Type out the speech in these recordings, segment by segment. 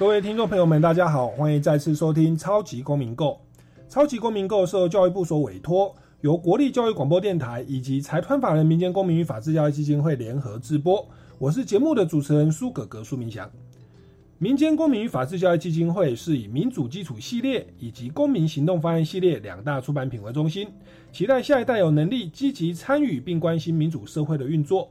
各位听众朋友们，大家好，欢迎再次收听《超级公民购》。《超级公民购》是由教育部所委托，由国立教育广播电台以及财团法人民间公民与法治教育基金会联合制播。我是节目的主持人苏格格苏明祥。民间公民与法治教育基金会是以民主基础系列以及公民行动方案系列两大出版品为中心，期待下一代有能力积极参与并关心民主社会的运作。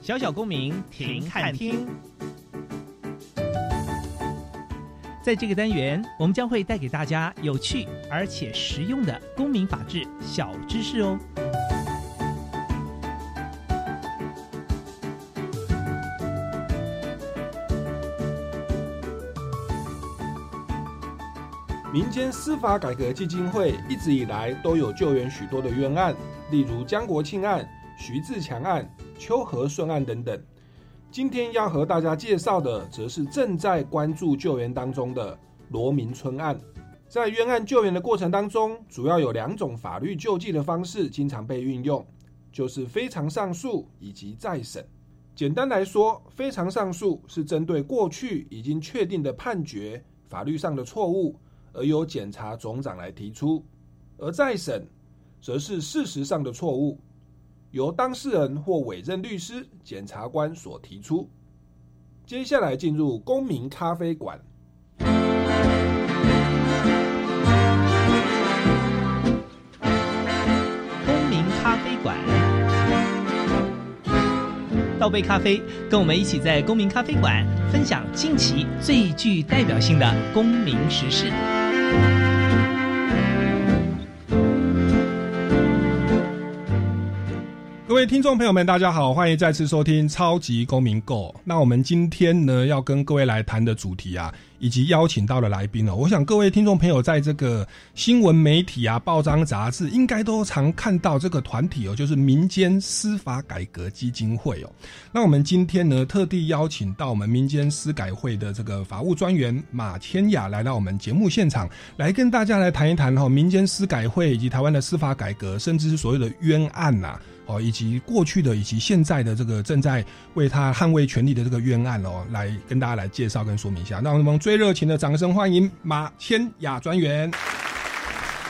小小公民停看听，在这个单元，我们将会带给大家有趣而且实用的公民法治小知识哦。民间司法改革基金会一直以来都有救援许多的冤案，例如江国庆案、徐自强案。秋和顺案等等，今天要和大家介绍的，则是正在关注救援当中的罗明春案。在冤案救援的过程当中，主要有两种法律救济的方式经常被运用，就是非常上诉以及再审。简单来说，非常上诉是针对过去已经确定的判决法律上的错误，而由检察总长来提出；而再审，则是事实上的错误。由当事人或委任律师、检察官所提出。接下来进入公民咖啡馆。公民咖啡馆，倒杯咖啡，跟我们一起在公民咖啡馆分享近期最具代表性的公民时事。各位听众朋友们，大家好，欢迎再次收听《超级公民购》。那我们今天呢，要跟各位来谈的主题啊，以及邀请到的来宾哦，我想各位听众朋友在这个新闻媒体啊、报章杂志，应该都常看到这个团体哦，就是民间司法改革基金会哦。那我们今天呢，特地邀请到我们民间司改会的这个法务专员马千雅来到我们节目现场，来跟大家来谈一谈哈，民间司改会以及台湾的司法改革，甚至是所谓的冤案呐。哦，以及过去的以及现在的这个正在为他捍卫权利的这个冤案哦，来跟大家来介绍跟说明一下。让我们最热情的掌声欢迎马千雅专员。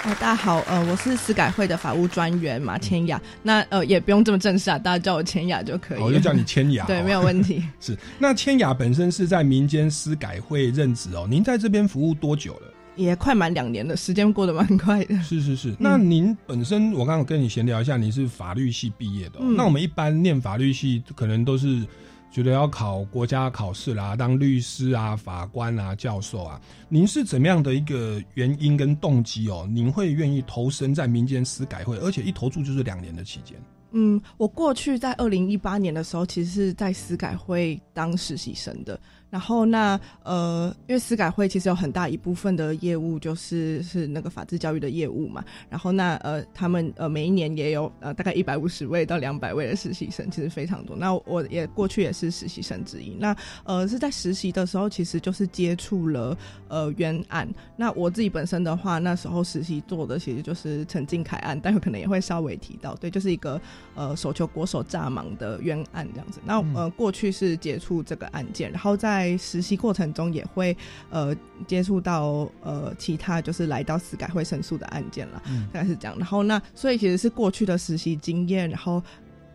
哦，大家好，呃，我是司改会的法务专员马千雅。那呃，也不用这么正式啊，大家叫我千雅就可以。我就叫你千雅，对，没有问题。是，那千雅本身是在民间司改会任职哦。您在这边服务多久了？也快满两年了，时间过得蛮快的。是是是，那您本身，我刚刚跟你闲聊一下，你是法律系毕业的。那我们一般念法律系，可能都是觉得要考国家考试啦，当律师啊、法官啊、教授啊。您是怎么样的一个原因跟动机哦？您会愿意投身在民间司改会，而且一投注就是两年的期间？嗯，我过去在二零一八年的时候，其实是在司改会当实习生的。然后那呃，因为司改会其实有很大一部分的业务就是是那个法制教育的业务嘛。然后那呃，他们呃每一年也有呃大概一百五十位到两百位的实习生，其实非常多。那我也过去也是实习生之一。那呃是在实习的时候，其实就是接触了呃冤案。那我自己本身的话，那时候实习做的其实就是陈静凯案，待会可能也会稍微提到。对，就是一个呃手球国手炸盲的冤案这样子。那呃过去是接触这个案件，然后在在实习过程中也会呃接触到呃其他就是来到司改会申诉的案件了，大概是这样。然后那所以其实是过去的实习经验，然后。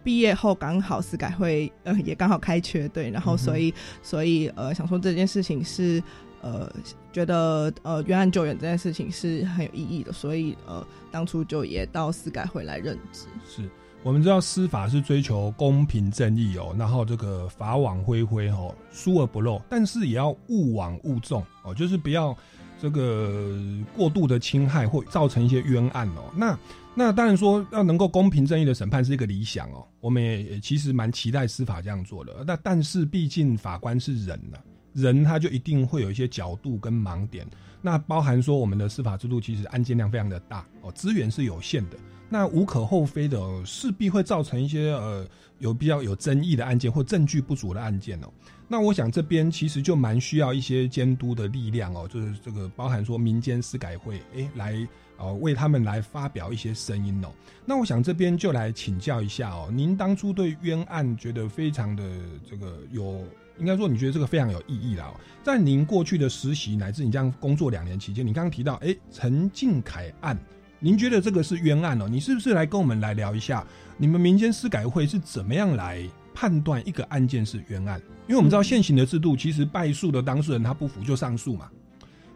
毕业后刚好司改会呃也刚好开缺，对，然后所以、所以呃想说这件事情是呃觉得呃冤案救援这件事情是很有意义的，所以呃当初就也到司改会来任职。是我们知道司法是追求公平正义哦，然后这个法网恢恢哦，疏而不漏，但是也要勿枉勿纵哦，就是不要这个过度的侵害或造成一些冤案哦。那那当然说要能够公平正义的审判是一个理想哦，我们也也其实蛮期待司法这样做的。那但是毕竟法官是人呐、人他就一定会有一些角度跟盲点。那包含说我们的司法制度其实案件量非常的大哦，资源是有限的。那无可厚非的、势必会造成一些呃有比较有争议的案件或证据不足的案件哦。那我想这边其实就蛮需要一些监督的力量哦，就是这个包含说民间司改会，诶来呃为他们来发表一些声音哦。那我想这边就来请教一下哦，您当初对冤案觉得非常的这个有，应该说你觉得这个非常有意义啦、哦。在您过去的实习乃至你这样工作两年期间，你刚刚提到诶陈敬凯案。您觉得这个是冤案哦？你是不是来跟我们来聊一下，你们民间司改会是怎么样来判断一个案件是冤案？因为我们知道现行的制度，其实败诉的当事人他不服就上诉嘛。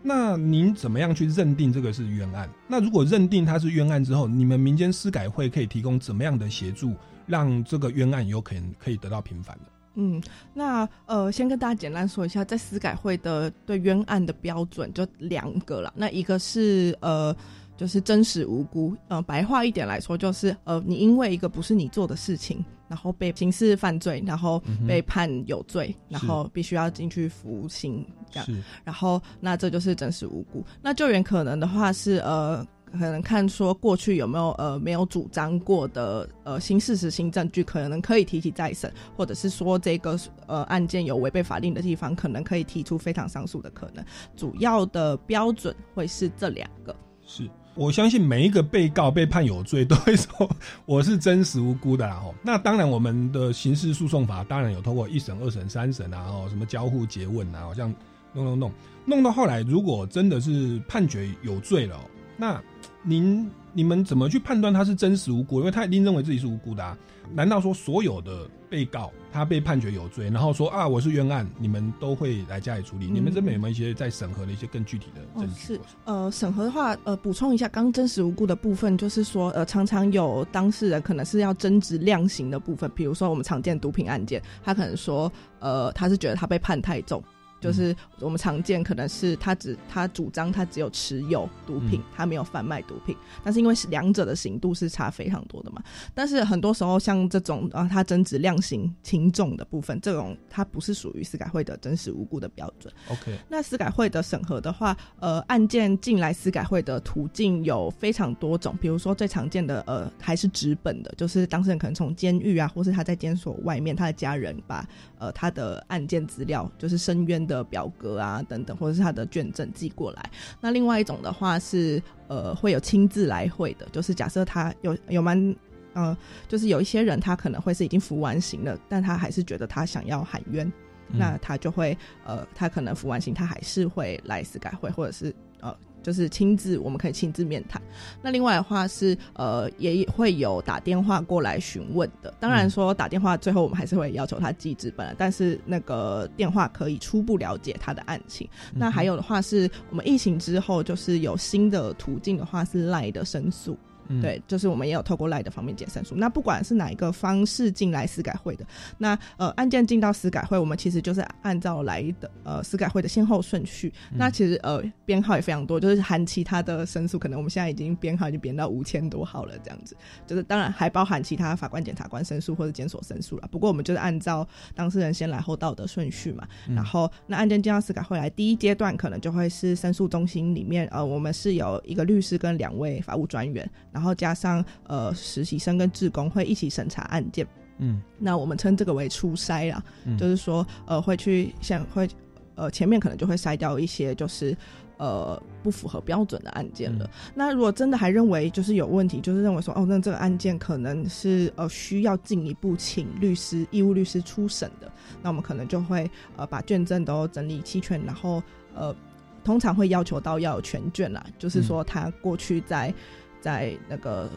那您怎么样去认定这个是冤案？那如果认定它是冤案之后，你们民间司改会可以提供怎么样的协助，让这个冤案有可能可以得到平反的？嗯，那呃，先跟大家简单说一下，在司改会的对冤案的标准就两个了。那一个是呃。就是真实无辜，呃，白话一点来说，就是呃，你因为一个不是你做的事情，然后被刑事犯罪，然后被判有罪，嗯、然后必须要进去服刑，这样，然后那这就是真实无辜。那救援可能的话是呃，可能看说过去有没有呃没有主张过的呃新事实、新证据，可能可以提起再审，或者是说这个呃案件有违背法令的地方，可能可以提出非常上诉的可能。主要的标准会是这两个，是。我相信每一个被告被判有罪，都会说我是真实无辜的啦。吼，那当然，我们的刑事诉讼法当然有通过一审、二审、三审啊，哦，什么交互诘问啊，好像弄弄弄弄到后来，如果真的是判决有罪了，那您你们怎么去判断他是真实无辜？因为他一定认为自己是无辜的啊。难道说所有的被告他被判决有罪，然后说啊我是冤案，你们都会来加以处理？嗯、你们这边有没有一些在审核的一些更具体的证据？哦、是呃，审核的话，呃，补充一下，刚真实无辜的部分，就是说呃，常常有当事人可能是要争执量刑的部分，比如说我们常见毒品案件，他可能说呃，他是觉得他被判太重。就是我们常见，可能是他只他主张他只有持有毒品，他没有贩卖毒品，但是因为两者的刑度是差非常多的嘛。但是很多时候像这种啊，他争执量刑轻重的部分，这种它不是属于司改会的真实无辜的标准。OK，那司改会的审核的话，呃，案件进来司改会的途径有非常多种，比如说最常见的呃还是纸本的，就是当事人可能从监狱啊，或是他在监所外面，他的家人把呃他的案件资料，就是申冤的表格啊等等，或者是他的卷证寄过来。那另外一种的话是呃会有亲自来会的，就是假设他有有蛮呃，就是有一些人他可能会是已经服完刑了，但他还是觉得他想要喊冤，嗯那他就会呃他可能服完刑，他还是会来司改会，或者是呃。就是亲自，我们可以亲自面谈。那另外的话是，呃，也会有打电话过来询问的。当然说打电话，最后我们还是会要求他寄资本，但是那个电话可以初步了解他的案情。那还有的话是我们疫情之后，就是有新的途径的话是赖的申诉。嗯对，就是我们也有透过赖的方面解申诉。那不管是哪一个方式进来司改会的，那呃案件进到司改会，我们其实就是按照来的呃司改会的先后顺序。那其实呃编号也非常多，就是含其他的申诉，可能我们现在已经编号已经编到五千多号了，这样子。就是当然还包含其他法官、检察官申诉或者检所申诉了。不过我们就是按照当事人先来后到的顺序嘛。然后那案件进到司改会来，第一阶段可能就会是申诉中心里面呃我们是有一个律师跟两位法务专员。然后加上呃实习生跟志工会一起审查案件，嗯，那我们称这个为初筛啦，嗯。就是说呃会去先会呃前面可能就会筛掉一些就是呃不符合标准的案件了。那如果真的还认为就是有问题，就是认为说哦那这个案件可能是呃需要进一步请律师义务律师出审的，那我们可能就会呃把卷证都整理齐全，然后呃通常会要求到要有全卷啦，就是说他过去在在那个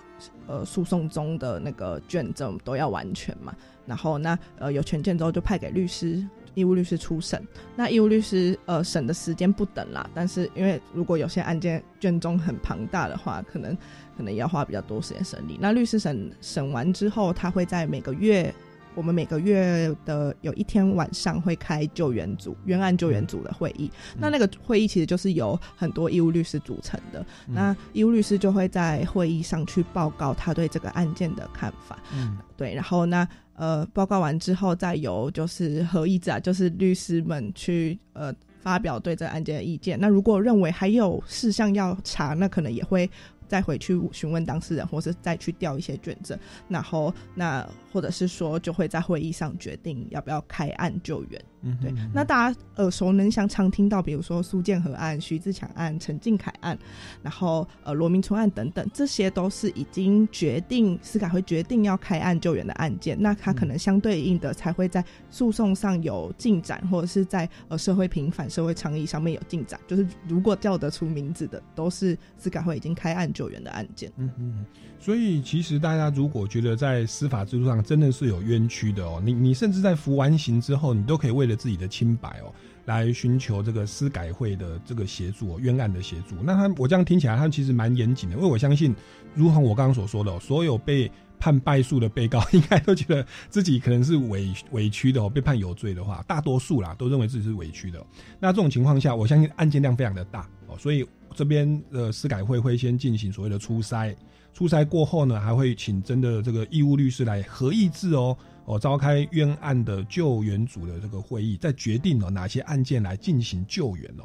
呃诉讼中的那个卷宗都要完全嘛。然后那呃有权限之后就派给律师。义务律师出审，那义务律师呃审的时间不等啦，但是因为如果有些案件卷宗很庞大的话，可能可能要花比较多时间审理。那律师审审完之后，他会在每个月，我们每个月的有一天晚上会开救援组、冤案救援组的会议。那那个会议其实就是由很多义务律师组成的。那义务律师就会在会议上去报告他对这个案件的看法。嗯，对，然后那。呃，报告完之后，再由就是合议制啊，就是律师们去呃发表对这个案件的意见。那如果认为还有事项要查，那可能也会再回去询问当事人，或是再去调一些卷证，然后那或者是说就会在会议上决定要不要开案救援。嗯，对。那大家耳熟能详，常听到，比如说苏建和案、徐自强案、陈敬凯案，然后呃罗明春案等等，这些都是已经决定司改会决定要开案救援的案件。那他可能相对应的才会在诉讼上有进展，或者是在呃社会平反、社会倡议上面有进展。就是如果叫得出名字的，都是司改会已经开案救援的案件。嗯嗯。所以其实大家如果觉得在司法制度上真的是有冤屈的哦，你你甚至在服完刑之后，你都可以为了自己的清白哦，来寻求这个司改会的这个协助，冤案的协助。那他我这样听起来，他其实蛮严谨的，因为我相信，如同我刚刚所说的，所有被判败诉的被告，应该都觉得自己可能是委 委屈的哦，被判有罪的话，大多数啦都认为自己是委屈的。那这种情况下，我相信案件量非常的大哦，所以这边的司改会会先进行所谓的初筛，初筛过后呢，还会请真的这个义务律师来合议制哦。哦，召开冤案的救援组的这个会议，在决定了哪些案件来进行救援哦。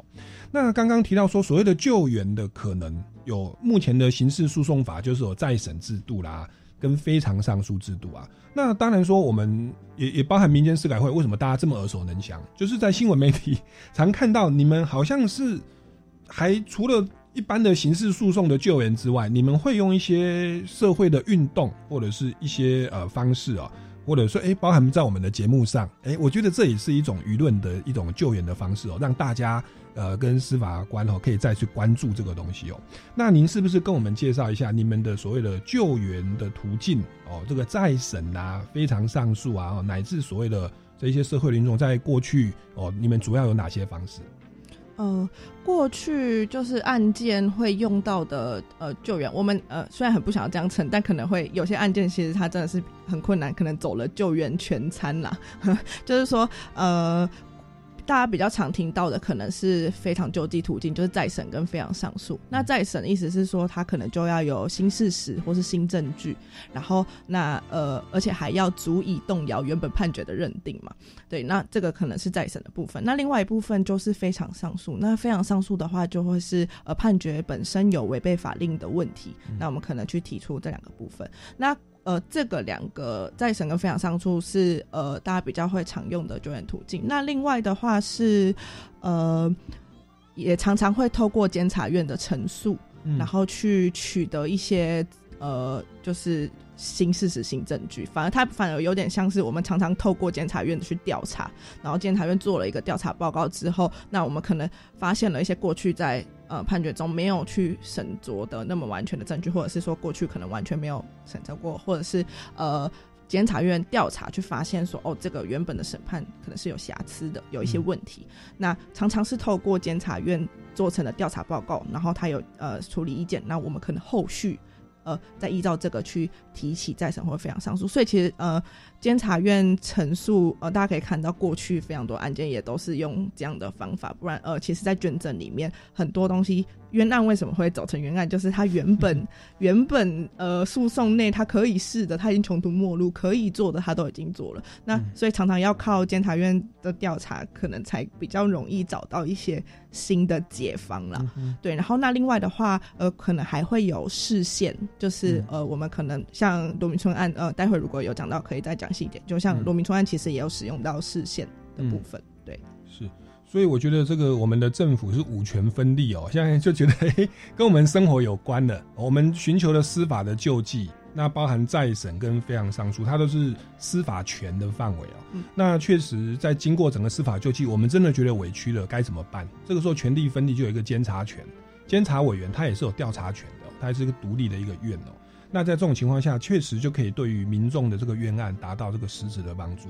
那刚刚提到说，所谓的救援的可能有目前的刑事诉讼法就是有再审制度啦，跟非常上诉制度啊。那当然说，我们也也包含民间司改会，为什么大家这么耳熟能详？就是在新闻媒体常看到你们好像是还除了一般的刑事诉讼的救援之外，你们会用一些社会的运动或者是一些呃方式啊。或者说，哎，包含在我们的节目上，哎，我觉得这也是一种舆论的一种救援的方式哦，让大家呃跟司法官哦可以再去关注这个东西哦。那您是不是跟我们介绍一下你们的所谓的救援的途径哦？这个再审啊、非常上诉啊，乃至所谓的这些社会民众在过去哦，你们主要有哪些方式？呃，过去就是案件会用到的呃救援，我们呃虽然很不想要这样称，但可能会有些案件其实它真的是很困难，可能走了救援全餐啦，就是说呃。大家比较常听到的可能是非常救济途径，就是再审跟非常上诉。那再审意思是说，他可能就要有新事实或是新证据，然后那呃，而且还要足以动摇原本判决的认定嘛？对，那这个可能是再审的部分。那另外一部分就是非常上诉。那非常上诉的话，就会是呃判决本身有违背法令的问题。那我们可能去提出这两个部分。那呃，这个两个在审跟非常上处是呃大家比较会常用的救援途径。那另外的话是呃，也常常会透过监察院的陈述，然后去取得一些呃，就是新事实、新证据。反而它反而有点像是我们常常透过监察院去调查，然后监察院做了一个调查报告之后，那我们可能发现了一些过去在。呃，判决中没有去审酌的那么完全的证据，或者是说过去可能完全没有审查过，或者是呃，检察院调查去发现说，哦，这个原本的审判可能是有瑕疵的，有一些问题。那常常是透过检察院做成的调查报告，然后他有呃处理意见，那我们可能后续呃再依照这个去提起再审或非常上诉。所以其实呃。监察院陈述，呃，大家可以看到过去非常多案件也都是用这样的方法，不然，呃，其实，在卷证里面很多东西，冤案为什么会走成冤案，就是他原本原本呃诉讼内他可以试的，他已经穷途末路，可以做的他都已经做了，那所以常常要靠监察院的调查，可能才比较容易找到一些新的解方了。对，然后那另外的话，呃，可能还会有视线，就是呃，我们可能像罗明春案，呃，待会如果有讲到，可以再讲。细一点，就像罗明春案，其实也有使用到视线的部分，对，是，所以我觉得这个我们的政府是五权分立哦，现在就觉得 跟我们生活有关的，我们寻求的司法的救济，那包含再审跟非常上诉，它都是司法权的范围哦。那确实，在经过整个司法救济，我们真的觉得委屈了，该怎么办？这个时候权力分立就有一个监察权，监察委员他也是有调查权的。他也是一个独立的一个院哦。那在这种情况下，确实就可以对于民众的这个冤案达到这个实质的帮助。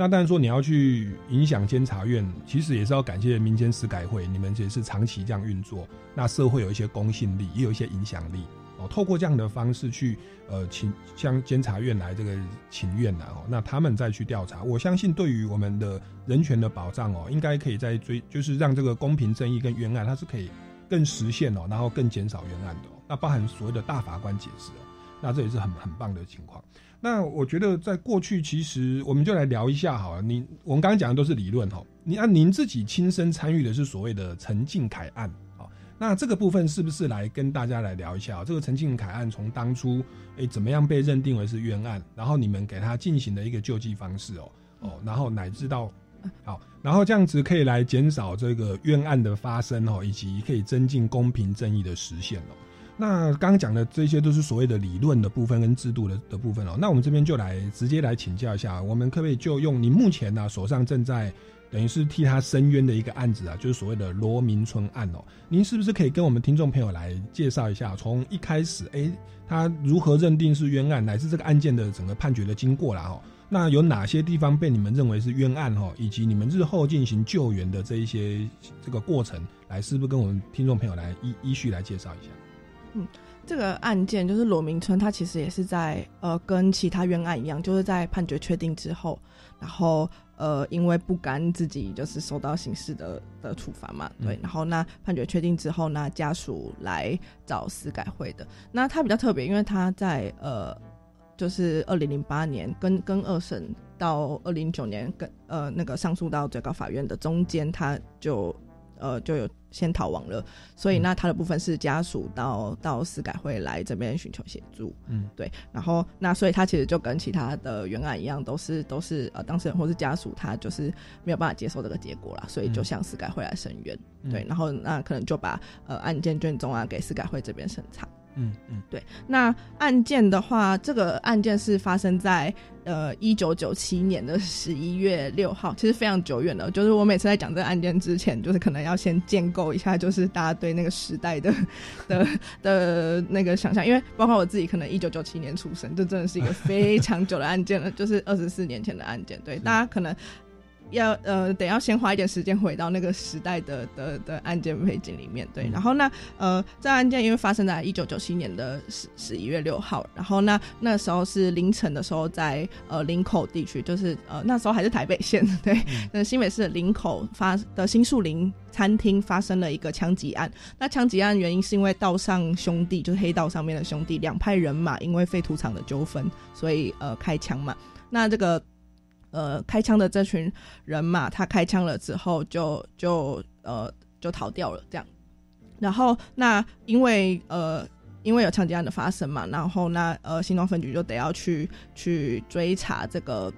那当然说你要去影响监察院，其实也是要感谢民间司改会，你们也是长期这样运作，那社会有一些公信力，也有一些影响力哦。透过这样的方式去呃请向监察院来这个请愿的哦，那他们再去调查，我相信对于我们的人权的保障哦，应该可以在追，就是让这个公平正义跟冤案它是可以更实现哦，然后更减少冤案的。那包含所谓的大法官解释哦。那这也是很很棒的情况。那我觉得在过去，其实我们就来聊一下好了。你我们刚刚讲的都是理论哈，你按您自己亲身参与的是所谓的陈敬凯案好，那这个部分是不是来跟大家来聊一下？这个陈敬凯案从当初诶怎么样被认定为是冤案，然后你们给他进行的一个救济方式哦哦，然后乃至到好，然后这样子可以来减少这个冤案的发生哦，以及可以增进公平正义的实现哦。那刚刚讲的这些都是所谓的理论的部分跟制度的的部分哦。那我们这边就来直接来请教一下，我们可不可以就用你目前呢手上正在等于是替他申冤的一个案子啊，就是所谓的罗明春案哦。您是不是可以跟我们听众朋友来介绍一下，从一开始哎他如何认定是冤案，乃至这个案件的整个判决的经过啦哦？那有哪些地方被你们认为是冤案哦？以及你们日后进行救援的这一些这个过程，来是不是跟我们听众朋友来依依序来介绍一下？嗯，这个案件就是罗明春，他其实也是在呃，跟其他冤案一样，就是在判决确定之后，然后呃，因为不甘自己就是受到刑事的的处罚嘛，对，然后那判决确定之后，那家属来找司改会的。那他比较特别，因为他在呃，就是二零零八年跟跟二审到二零零九年跟呃那个上诉到最高法院的中间，他就呃就有。先逃亡了，所以那他的部分是家属到到司改会来这边寻求协助，嗯，对，然后那所以他其实就跟其他的原案一样，都是都是呃当事人或是家属，他就是没有办法接受这个结果啦，所以就向司改会来申冤，对，然后那可能就把呃案件卷宗啊给司改会这边审查。嗯嗯，对。那案件的话，这个案件是发生在呃一九九七年的十一月六号，其实非常久远了。就是我每次在讲这个案件之前，就是可能要先建构一下，就是大家对那个时代的 的的那个想象，因为包括我自己，可能一九九七年出生，这真的是一个非常久的案件了，就是二十四年前的案件。对，大家可能。要呃，得要先花一点时间回到那个时代的的的案件背景里面，对。然后那呃，这案件因为发生在一九九七年的十十一月六号，然后那那时候是凌晨的时候，在呃林口地区，就是呃那时候还是台北县，对，那新北市的林口发的新树林餐厅发生了一个枪击案。那枪击案原因是因为道上兄弟，就是黑道上面的兄弟两派人马，因为废土场的纠纷，所以呃开枪嘛。那这个。呃，开枪的这群人嘛，他开枪了之后，就就呃就逃掉了，这样。然后那因为呃因为有枪击案的发生嘛，然后那呃新庄分局就得要去去追查这个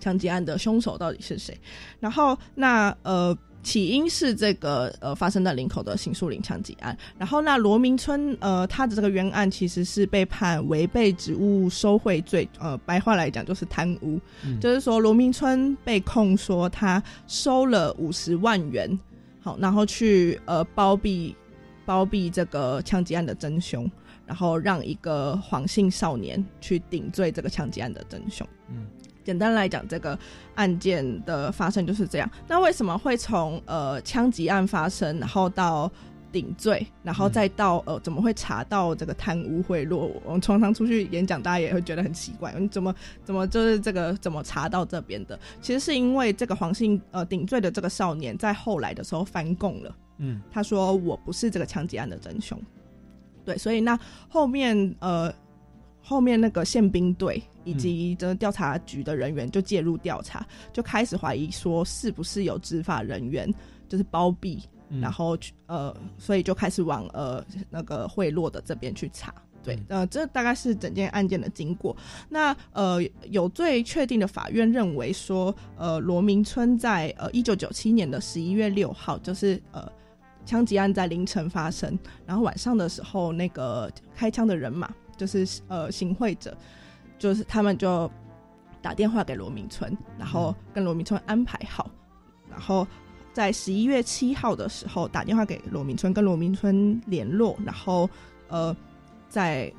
枪击案的凶手到底是谁。然后那呃。起因是这个呃发生在林口的刑树林枪击案，然后那罗明春呃他的这个冤案其实是被判违背职务收贿罪，呃白话来讲就是贪污，就是说罗明春被控说他收了五十万元，好然后去呃包庇包庇这个枪击案的真凶，然后让一个黄姓少年去顶罪这个枪击案的真凶。嗯。简单来讲，这个案件的发生就是这样。那为什么会从呃枪击案发生，然后到顶罪，然后再到呃怎么会查到这个贪污贿赂？我们常常出去演讲，大家也会觉得很奇怪，你怎么怎么就是这个怎么查到这边的？其实是因为这个黄姓呃顶罪的这个少年在后来的时候翻供了，嗯，他说我不是这个枪击案的真凶，对，所以那后面呃。后面那个宪兵队以及这调查局的人员就介入调查，就开始怀疑说是不是有执法人员就是包庇，然后呃，所以就开始往呃那个贿赂的这边去查。对，呃，这大概是整件案件的经过。那呃，有最确定的法院认为说，呃，罗明春在呃一九九七年的十一月六号，就是呃枪击案在凌晨发生，然后晚上的时候那个开枪的人马。就是呃，行贿者，就是他们就打电话给罗明春，然后跟罗明春安排好，然后在十一月七号的时候打电话给罗明春，跟罗明春联络，然后呃在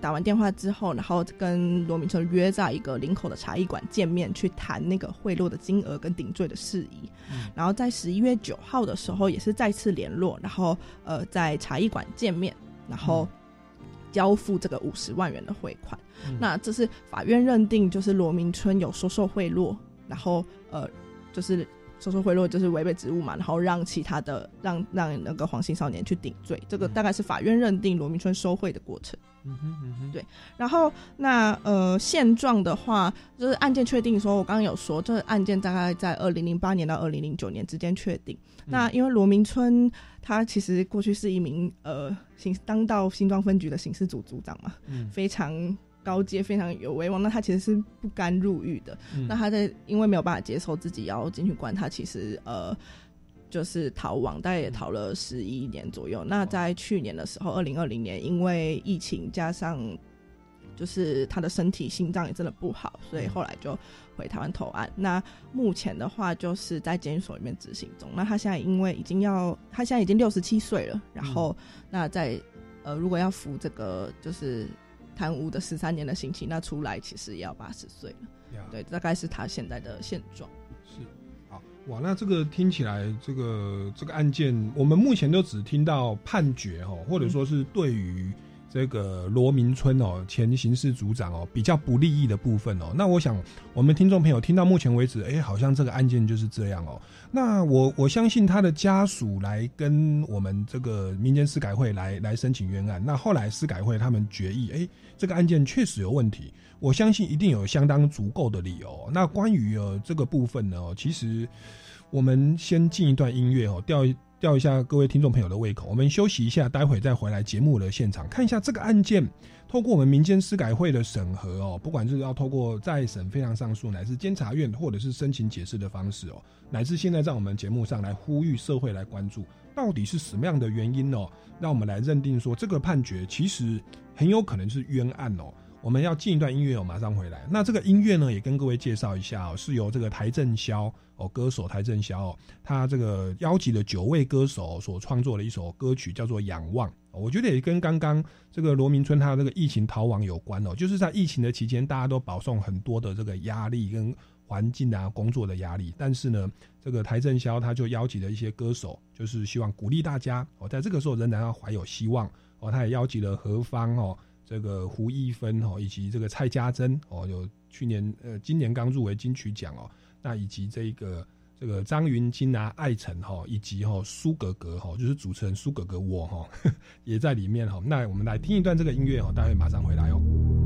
打完电话之后，然后跟罗明春约在一个林口的茶艺馆见面，去谈那个贿赂的金额跟顶罪的事宜。然后在十一月九号的时候，也是再次联络，然后呃在茶艺馆见面，然后交付这个五十万元的汇款。那这是法院认定，就是罗明春有收受贿赂，然后呃就是收受贿赂就是违背职务嘛，然后让其他的让让那个黄姓少年去顶罪，这个大概是法院认定罗明春收贿的过程。嗯哼嗯哼，对然后那呃现状的话，就是案件确定说，我刚刚有说，这个案件大概在二零零八年到二零零九年之间确定。那因为罗明春他其实过去是一名呃刑当到新庄分局的刑事组组长嘛，嗯非常高阶，非常有威望。那他其实是不甘入狱的。嗯那他在因为没有办法接受自己要进去关，他其实呃就是逃亡，大概也逃了十一年左右。那在去年的时候，二零二零年，因为疫情加上就是他的身体心脏也真的不好，所以后来就回台湾投案。那目前的话，就是在监狱所里面执行中。那他现在因为已经要，他现在已经六十七岁了，然后那在呃，如果要服这个就是贪污的十三年的刑期，那出来其实也要八十岁了。呀对，大概是他现在的现状。是好哇，那这个听起来，这个这个案件，我们目前都只听到判决哦，或者说是对于这个罗明春哦前刑事组长哦比较不利益的部分哦。那我想，我们听众朋友听到目前为止，哎，好像这个案件就是这样哦。那我我相信他的家属来跟我们这个民间司改会来来申请冤案，那后来司改会他们决议，哎，这个案件确实有问题。我相信一定有相当足够的理由。那关于呃这个部分呢，其实我们先进一段音乐哦，调吊一下各位听众朋友的胃口。我们休息一下，待会再回来节目的现场，看一下这个案件。透过我们民间司改会的审核哦，不管是要透过再审、非常上诉，乃至监察院或者是申请解释的方式哦，乃至现在在我们节目上来呼吁社会来关注，到底是什么样的原因哦，让我们来认定说这个判决其实很有可能是冤案哦。我们要进一段音乐我，马上回来。那这个音乐呢，也跟各位介绍一下哦，是由这个台正宵哦，歌手台正宵哦，他这个邀集了九位歌手所创作的一首歌曲，叫做《仰望》。我觉得也跟刚刚这个罗明春他这个疫情逃亡有关哦，就是在疫情的期间，大家都饱受很多的这个压力跟环境啊、工作的压力，但是呢，这个台正宵他就邀集了一些歌手，就是希望鼓励大家哦，在这个时候仍然要怀有希望哦。他也邀集了何方哦。这个胡一芬哦，以及这个蔡家珍哦，有去年呃今年刚入围金曲奖哦，那以及这个这个张云京啊、艾辰哈，以及哈苏格格哈，就是主持人苏格格我哈 也在里面哈。那我们来听一段这个音乐哦，待会马上回来哦。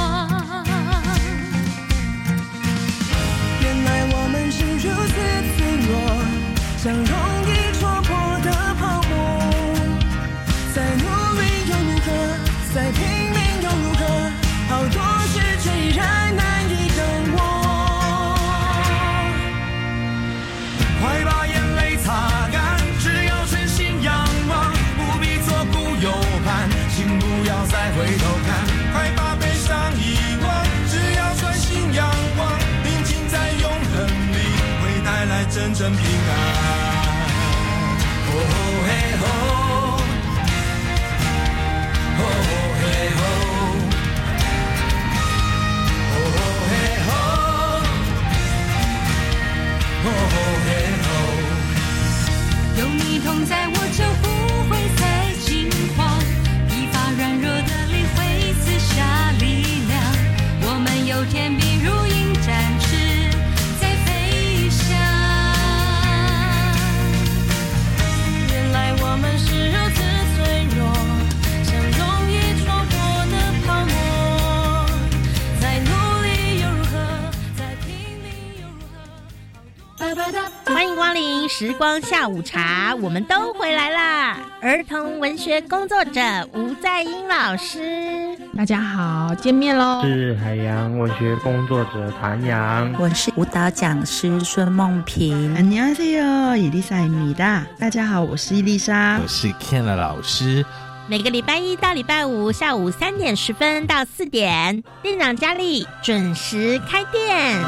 像容易戳破的泡沫。再努力又如何？再拼命又如何？好多事却依然难以等我。快把眼泪擦干，只要全心仰望，不必左顾右盼，请不要再回头在，我时光下午茶，我们都回来啦！儿童文学工作者吴在英老师，大家好，见面喽！是海洋文学工作者谭阳，我是舞蹈讲师孙梦平。안녕하세요伊丽莎米达，大家好，我是伊丽莎，我是 Ken 老师。每个礼拜一到礼拜五下午三点十分到四点，店长佳丽准时开店。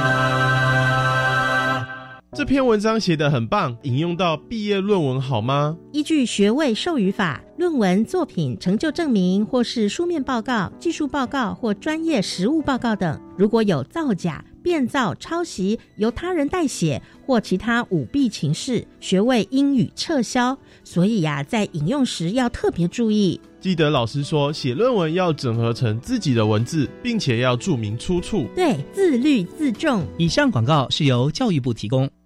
这篇文章写得很棒，引用到毕业论文好吗？依据学位授予法，论文作品成就证明或是书面报告、技术报告或专业实务报告等，如果有造假、变造、抄袭、由他人代写或其他舞弊情事，学位应予撤销。所以呀、啊，在引用时要特别注意。记得老师说，写论文要整合成自己的文字，并且要注明出处。对，自律自重。以上广告是由教育部提供。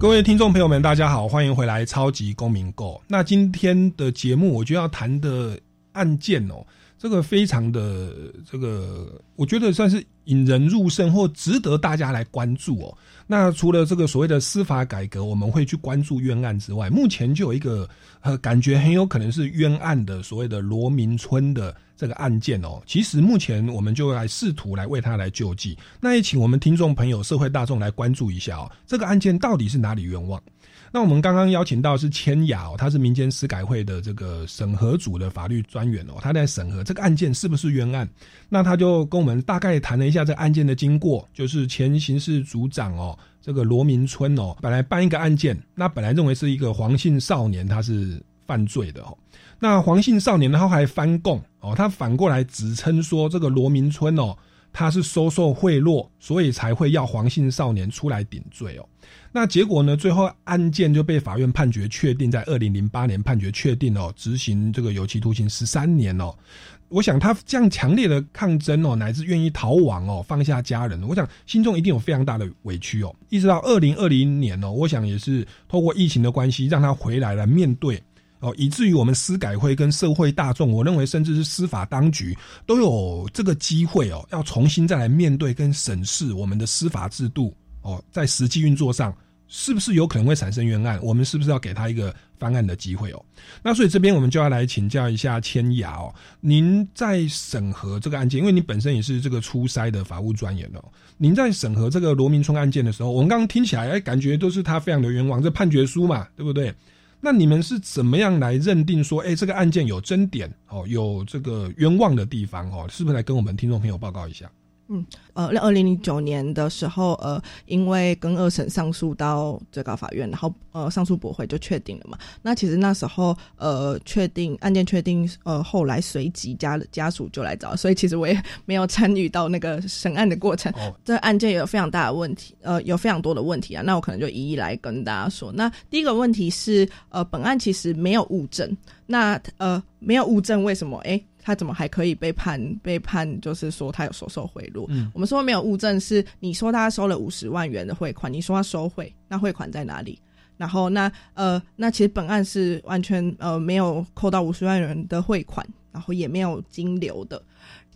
各位听众朋友们，大家好，欢迎回来《超级公民购》。那今天的节目，我就要谈的案件哦，这个非常的这个，我觉得算是引人入胜或值得大家来关注哦。那除了这个所谓的司法改革，我们会去关注冤案之外，目前就有一个呃，感觉很有可能是冤案的所谓的罗明村的这个案件哦。其实目前我们就来试图来为他来救济。那也请我们听众朋友、社会大众来关注一下哦，这个案件到底是哪里冤枉？那我们刚刚邀请到是千雅哦，他是民间司改会的这个审核组的法律专员哦，他在审核这个案件是不是冤案。那他就跟我们大概谈了一下这个案件的经过，就是前刑事组长哦，这个罗明春哦，本来办一个案件，那本来认为是一个黄姓少年他是犯罪的哦，那黄姓少年呢他还翻供哦，他反过来指称说这个罗明春哦，他是收受贿赂，所以才会要黄姓少年出来顶罪哦。那结果呢？最后案件就被法院判决确定，在二零零八年判决确定哦，执行这个有期徒刑十三年哦。我想他这样强烈的抗争哦，乃至愿意逃亡哦，放下家人，我想心中一定有非常大的委屈哦。一直到二零二零年哦，我想也是透过疫情的关系，让他回来了面对哦，以至于我们司改会跟社会大众，我认为甚至是司法当局都有这个机会哦，要重新再来面对跟审视我们的司法制度。哦，在实际运作上，是不是有可能会产生冤案？我们是不是要给他一个翻案的机会哦？那所以这边我们就要来请教一下千雅哦，您在审核这个案件，因为你本身也是这个初筛的法务专员哦，您在审核这个罗明春案件的时候，我们刚刚听起来，哎，感觉都是他非常的冤枉，这判决书嘛，对不对？那你们是怎么样来认定说，哎，这个案件有争点哦，有这个冤枉的地方哦？是不是来跟我们听众朋友报告一下？嗯，呃，二零零九年的时候，呃，因为跟二审上诉到最高法院，然后呃，上诉驳回就确定了嘛。那其实那时候，呃，确定案件确定，呃，后来随即家家属就来找，所以其实我也没有参与到那个审案的过程。哦、这案件有非常大的问题，呃，有非常多的问题啊。那我可能就一一来跟大家说。那第一个问题是，呃，本案其实没有物证。那呃，没有物证，为什么？哎。他怎么还可以被判？被判就是说他有收受贿赂。嗯，我们说没有物证，是你说他收了五十万元的汇款，你说他收贿，那汇款在哪里？然后那呃，那其实本案是完全呃没有扣到五十万元的汇款，然后也没有金流的。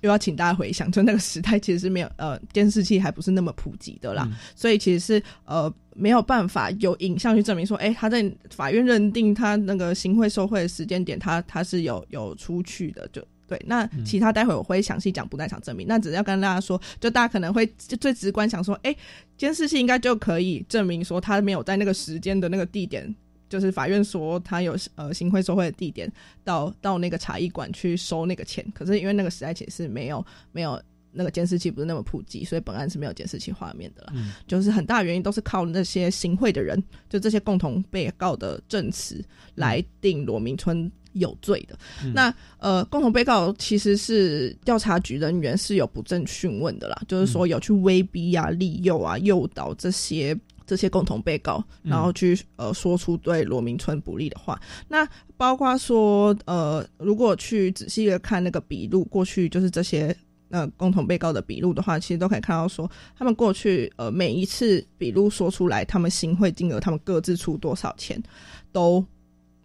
又要请大家回想，就那个时代其实是没有呃监视器还不是那么普及的啦，嗯、所以其实是呃没有办法有影像去证明说，哎，他在法院认定他那个行贿受贿的时间点，他他是有有出去的，就对，那其他待会我会详细讲不在场证明。那只是要跟大家说，就大家可能会就最直观想说，哎，监视器应该就可以证明说他没有在那个时间的那个地点，就是法院说他有呃行贿受贿的地点，到到那个茶艺馆去收那个钱。可是因为那个时代其实是没有没有那个监视器不是那么普及，所以本案是没有监视器画面的了。嗯就是很大原因都是靠那些行贿的人，就这些共同被告的证词来定罗明春有罪的。嗯那呃，共同被告其实是调查局人员是有不正讯问的啦，就是说有去威逼啊、利诱啊、诱导这些。这些共同被告，嗯。然后去呃说出对罗明春不利的话，那包括说呃，如果去仔细的看那个笔录，过去就是这些呃共同被告的笔录的话，其实都可以看到说，他们过去呃每一次笔录说出来，他们行贿金额，他们各自出多少钱都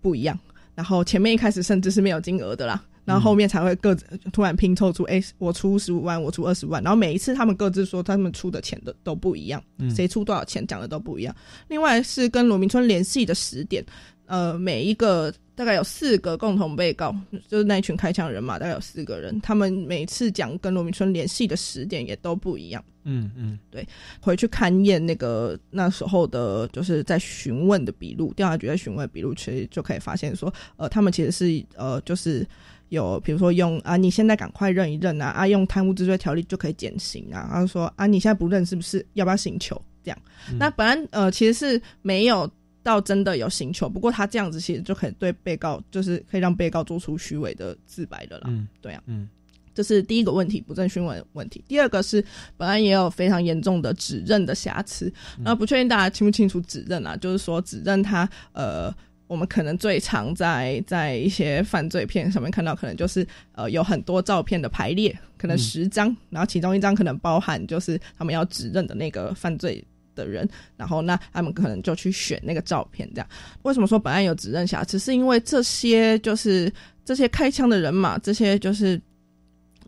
不一样。然后前面一开始甚至是没有金额的啦，然后后面才会各自突然拼凑出，哎、我出十五万，我出二十万，然后每一次他们各自说他们出的钱的都不一样，嗯谁出多少钱讲的都不一样。另外是跟罗明春联系的时点，呃，每一个大概有四个共同被告，就是那一群开枪人嘛，大概有四个人，他们每次讲跟罗明春联系的时点也都不一样。嗯嗯，对，回去勘验那个那时候的，就是在询问的笔录，调查局在询问的笔录，其实就可以发现说，呃，他们其实是呃，就是有比如说用啊，你现在赶快认一认啊，啊，用贪污治罪条例就可以减刑啊，然后说啊，你现在不认是不是要不要刑求这样？嗯那本来呃其实是没有到真的有刑求，不过他这样子其实就可以对被告，就是可以让被告做出虚伪的自白的啦。嗯，对啊，嗯。这是第一个问题，不正讯问的问题。第二个是本案也有非常严重的指认的瑕疵，那、不确定大家清不清楚指认啊？就是说指认他呃，我们可能最常在在一些犯罪片上面看到，可能就是呃有很多照片的排列，可能嗯十张，然后其中一张可能包含就是他们要指认的那个犯罪。的人，然后那他们可能就去选那个照片，这样。为什么说本案有指认瑕疵？是因为这些就是这些开枪的人嘛，这些就是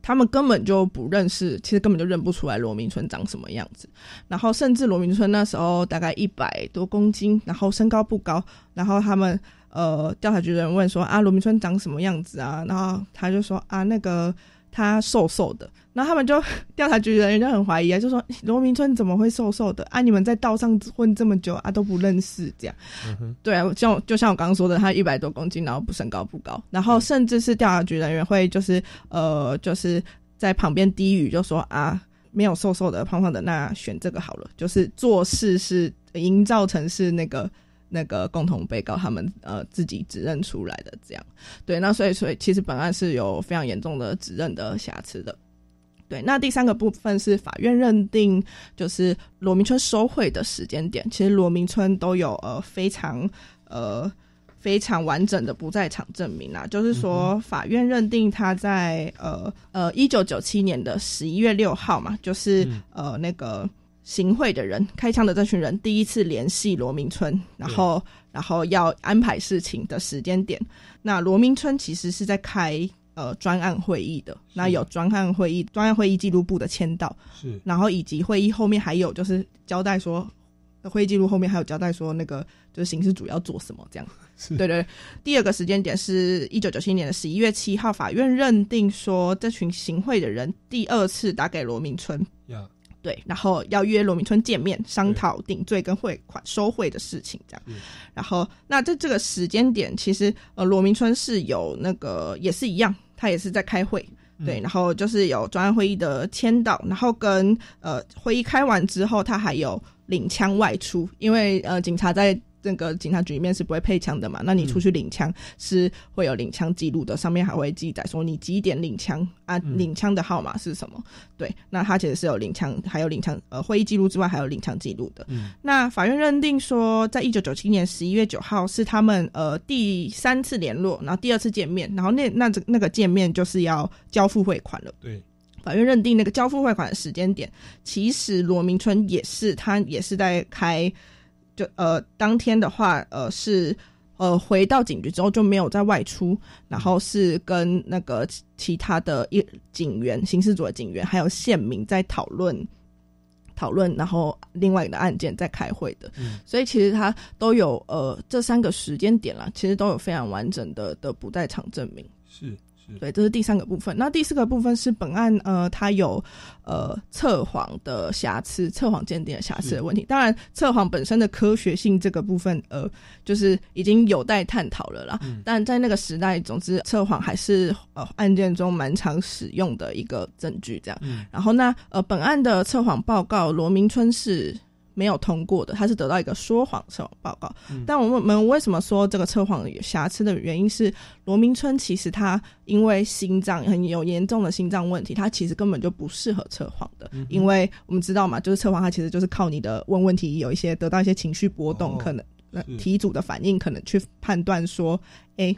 他们根本就不认识，其实根本就认不出来罗明春长什么样子。然后甚至罗明春那时候大概一百多公斤，然后身高不高，然后他们呃调查局的人问说啊罗明春长什么样子啊？然后他就说啊那个他瘦瘦的。然后他们就 调查局人员就很怀疑啊，就说罗明春怎么会瘦瘦的啊？你们在道上混这么久啊都不认识这样？对啊，就就像我刚刚说的，他一百多公斤，然后不身高不高，然后甚至是调查局人员会就是呃就是在旁边低语就说啊没有瘦瘦的胖胖的，那选这个好了，就是做事是营造成是那个。那个共同被告他们呃自己指认出来的这样，对，那所以所以其实本案是有非常严重的指认的瑕疵的。对，那第三个部分是法院认定，就是罗明春收贿的时间点，其实罗明春都有呃非常呃非常完整的不在场证明啊，就是说法院认定他在呃呃一九九七年的十一月六号嘛，就是、呃那个行贿的人开枪的这群人第一次联系罗明春，然后然后要安排事情的时间点，那罗明春其实是在开。呃，专案会议的那有专案会议、专案会议记录部的签到，是，然后以及会议后面还有就是交代说，会议记录后面还有交代说那个就是刑事组要做什么这样。对对，第二个时间点是一九九七年的十一月七号，法院认定说这群行贿的人第二次打给罗明春，呀，对，然后要约罗明春见面商讨顶罪跟汇款收贿的事情，这样。然后，那在这个时间点，其实呃，罗明春是有那个也是一样，他也是在开会，对，然后就是有专案会议的签到，然后跟呃会议开完之后，他还有领枪外出，因为呃警察在。那个警察局里面是不会配枪的嘛？那你出去领枪是会有领枪记录的，上面还会记载说你几点领枪啊，领枪的号码是什么？对，那他其实是有领枪，还有领枪呃会议记录之外还有领枪记录的。嗯那法院认定说，在一九九七年十一月九号是他们呃第三次联络，然后第二次见面，然后那那这那个见面就是要交付汇款了。对，法院认定那个交付汇款的时间点，其实罗明春也是他也是在开，就呃当天的话呃是。呃，回到警局之后就没有再外出，然后是跟那个其其他的一警员、刑事组的警员还有县民在讨论讨论，然后另外一个案件在开会的，嗯所以其实他都有呃这三个时间点啦，其实都有非常完整的的不在场证明。是对，这是第三个部分。那第四个部分是本案呃，它有呃测谎的瑕疵，测谎鉴定的瑕疵的问题。当然，测谎本身的科学性这个部分，呃，就是已经有待探讨了啦。但在那个时代，总之测谎还是呃案件中蛮常使用的一个证据。这样，然后那呃本案的测谎报告，罗明春是。没有通过的，他是得到一个说谎测谎报告。但我们为什么说这个测谎有瑕疵的原因是，罗明春其实他因为心脏很有严重的心脏问题，他其实根本就不适合测谎的。因为我们知道嘛，就是测谎，他其实就是靠你的问问题，有一些得到一些情绪波动，可能题组的反应，可能去判断说，哎。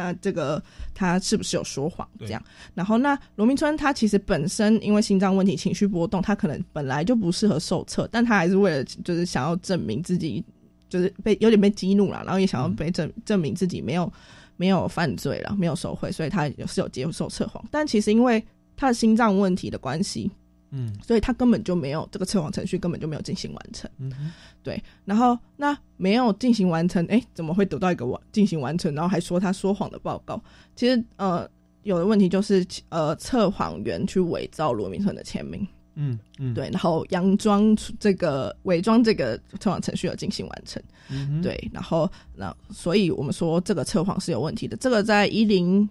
那这个他是不是有说谎？这样，然后那罗明春他其实本身因为心脏问题、情绪波动，他可能本来就不适合受测，但他还是为了就是想要证明自己，就是被有点被激怒了，然后也想要被证证明自己没有没有犯罪了，没有受贿，所以他是有接受测谎。但其实因为他的心脏问题的关系。嗯，所以他根本就没有这个测谎程序，根本就没有进行完成。嗯，对。然后那没有进行完成，哎，怎么会得到一个完进行完成，然后还说他说谎的报告？其实呃，有的问题就是呃，测谎员去伪造罗明成的签名。嗯嗯，对。然后佯装这个伪装这个测谎程序有进行完成。嗯，对。然后那所以我们说这个测谎是有问题的。这个在一零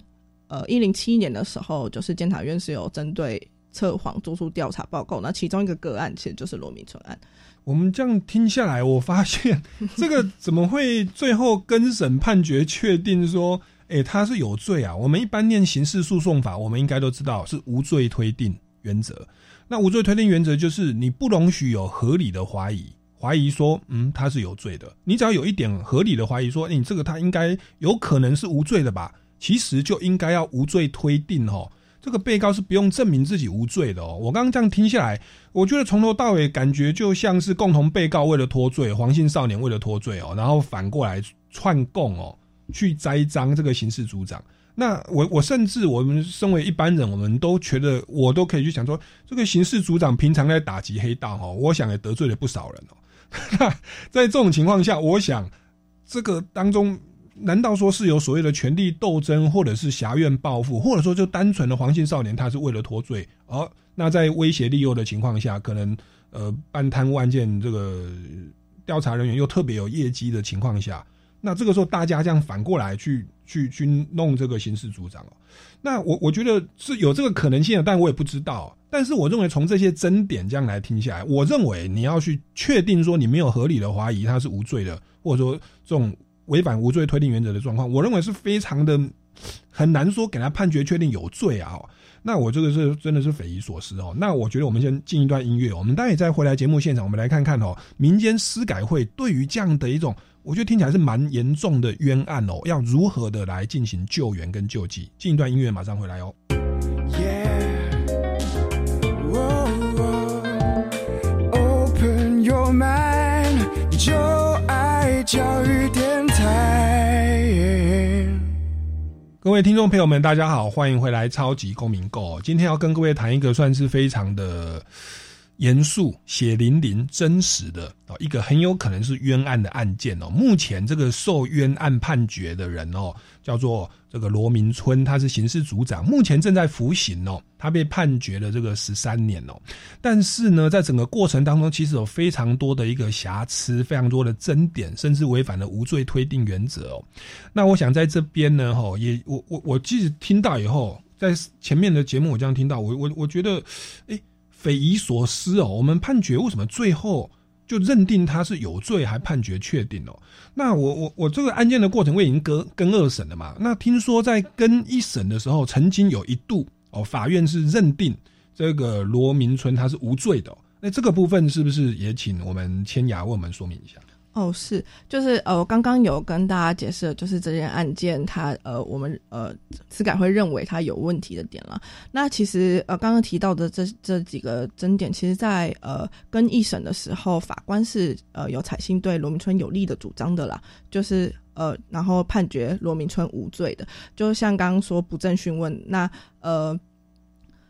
呃一零七年的时候，就是监察院是有针对。测谎做出调查报告，那其中一个个案其实就是罗明春案。我们这样听下来，我发现这个怎么会最后跟审判决确定说，哎，他是有罪啊？我们一般念刑事诉讼法，我们应该都知道是无罪推定原则。那无罪推定原则就是你不容许有合理的怀疑，怀疑说，嗯，他是有罪的。你只要有一点合理的怀疑，说，你这个他应该有可能是无罪的吧？其实就应该要无罪推定哦。这个被告是不用证明自己无罪的哦。我刚刚这样听下来，我觉得从头到尾感觉就像是共同被告为了脱罪，黄姓少年为了脱罪哦，然后反过来串供哦，去栽赃这个刑事组长。那我我甚至我们身为一般人，我们都觉得我都可以去想说，这个刑事组长平常在打击黑道哦，我想也得罪了不少人哦。在这种情况下，我想这个当中。难道说是有所谓的权力斗争，或者是侠怨报复，或者说就单纯的黄姓少年他是为了脱罪？而那在威胁利诱的情况下，可能呃办贪污案件这个调查人员又特别有业绩的情况下，那这个时候大家这样反过来去去去弄这个刑事组长哦，那我我觉得是有这个可能性的，但我也不知道。但是我认为从这些争点这样来听下来，我认为你要去确定说你没有合理的怀疑他是无罪的，或者说这种。违反无罪推定原则的状况，我认为是非常的很难说给他判决确定有罪啊。那我这个是真的是匪夷所思哦。那我觉得我们先进一段音乐，我们待会再回来节目现场，我们来看看哦，民间司改会对于这样的一种，我觉得听起来是蛮严重的冤案哦，要如何的来进行救援跟救济。进一段音乐，马上回来哦。Open your mind，就爱教育电。各位听众朋友们，大家好，欢迎回来《超级公民购》。今天要跟各位谈一个算是非常的严肃、血淋淋、真实的哦，一个很有可能是冤案的案件哦。目前这个受冤案判决的人哦，叫做。这个罗明春他是刑事组长，目前正在服刑哦。他被判决了这个十三年哦。但是呢，在整个过程当中，其实有非常多的一个瑕疵，非常多的争点，甚至违反了无罪推定原则哦。那我想在这边呢，哈，也我我我即使听到以后，在前面的节目我这样听到，我我我觉得，哎，匪夷所思哦。我们判决为什么最后？就认定他是有罪，还判决确定哦。那我我我这个案件的过程，我已经跟跟二审了嘛。那听说在跟一审的时候，曾经有一度哦，法院是认定这个罗明春他是无罪的。那这个部分是不是也请我们千雅为我们说明一下？哦，是，就是呃，我刚刚有跟大家解释，就是这件案件，它呃，我们呃，司改会认为它有问题的点了。那其实呃，刚刚提到的这这几个争点，其实在呃，跟一审的时候，法官是呃有采信对罗明春有利的主张的啦，就是呃，然后判决罗明春无罪的，就像刚刚说不正讯问，那呃。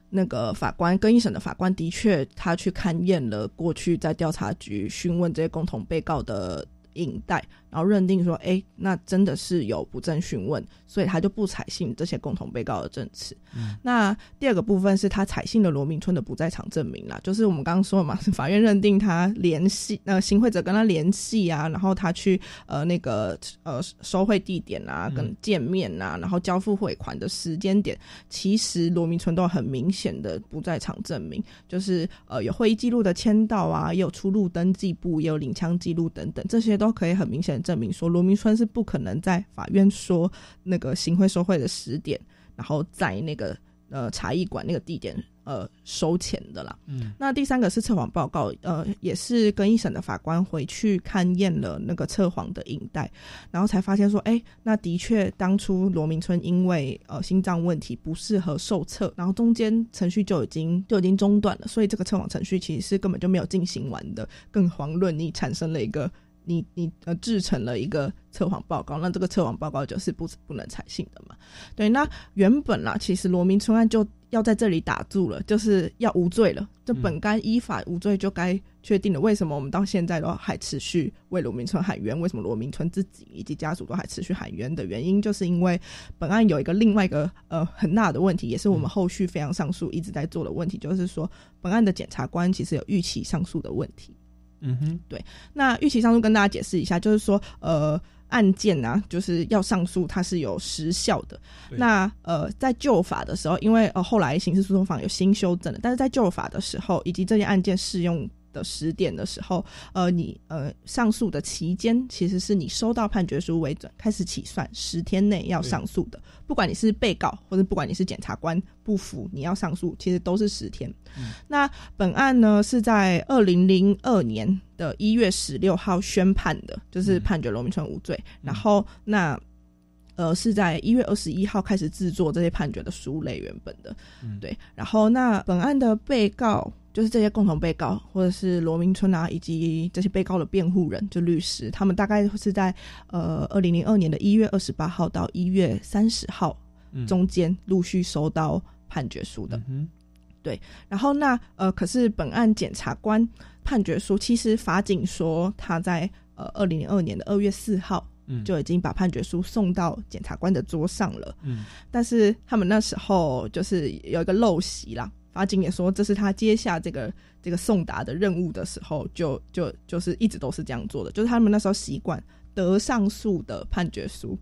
那个法官跟一审的法官的确，他去勘验了过去在调查局询问这些共同被告的影带，然后认定说，哎，那真的是有不正讯问，所以他就不采信这些共同被告的证词。嗯那第二个部分是他采信了罗明春的不在场证明啦，就是我们刚刚说的嘛，是法院认定他联系呃行贿者跟他联系啊，然后他去呃那个呃收贿地点啊，跟见面啊，然后交付汇款的时间点，其实罗明春都有很明显的不在场证明，就是呃有会议记录的签到啊，也有出入登记簿，也有领枪记录等等，这些都可以很明显的证明说罗明春是不可能在法院说那个行贿受贿的时点，然后在那个呃茶艺馆那个地点呃收钱的啦。嗯那第三个是测谎报告，呃，也是跟一审的法官回去勘验了那个测谎的影带，然后才发现说，哎，那的确当初罗明春因为呃心脏问题不适合受测，然后中间程序就已经就已经中断了，所以这个测谎程序其实是根本就没有进行完的，更遑论你产生了一个。你你呃制成了一个测谎报告，那这个测谎报告就是不不能采信的嘛？对，那原本啦，其实罗明春案就要在这里打住了，就是要无罪了，这本该依法无罪就该确定了。为什么我们到现在都还持续为罗明春喊冤？为什么罗明春自己以及家属都还持续喊冤的原因，就是因为本案有一个另外一个呃很大的问题，也是我们后续非常上诉一直在做的问题，就是说本案的检察官其实有预期上诉的问题。嗯哼，对，那预期上诉跟大家解释一下，就是说，呃，案件啊，就是要上诉，它是有时效的。那呃，在旧法的时候，因为呃后来刑事诉讼法有新修正的，但是在旧法的时候，以及这件案件适用的十点的时候，呃，你呃上诉的期间，其实是你收到判决书为准，开始起算十天内要上诉的。不管你是被告，或者不管你是检察官不服，你要上诉，其实都是十天。那本案呢是在二零零二年的一月十六号宣判的，就是判决罗明春无罪。然后那呃是在一月二十一号开始制作这些判决的书类原本的，对。然后那本案的被告就是这些共同被告，或者是罗明春啊，以及这些被告的辩护人，就律师，他们大概是在呃二零零二年的一月二十八号到一月三十号中间陆续收到判决书的。嗯对，然后那呃，可是本案检察官判决书，其实法警说他在呃二零零二年的二月四号，嗯就已经把判决书送到检察官的桌上了。嗯，但是他们那时候就是有一个陋习啦，法警也说这是他接下这个这个送达的任务的时候，就就就是一直都是这样做的，就是他们那时候习惯得上诉的判决书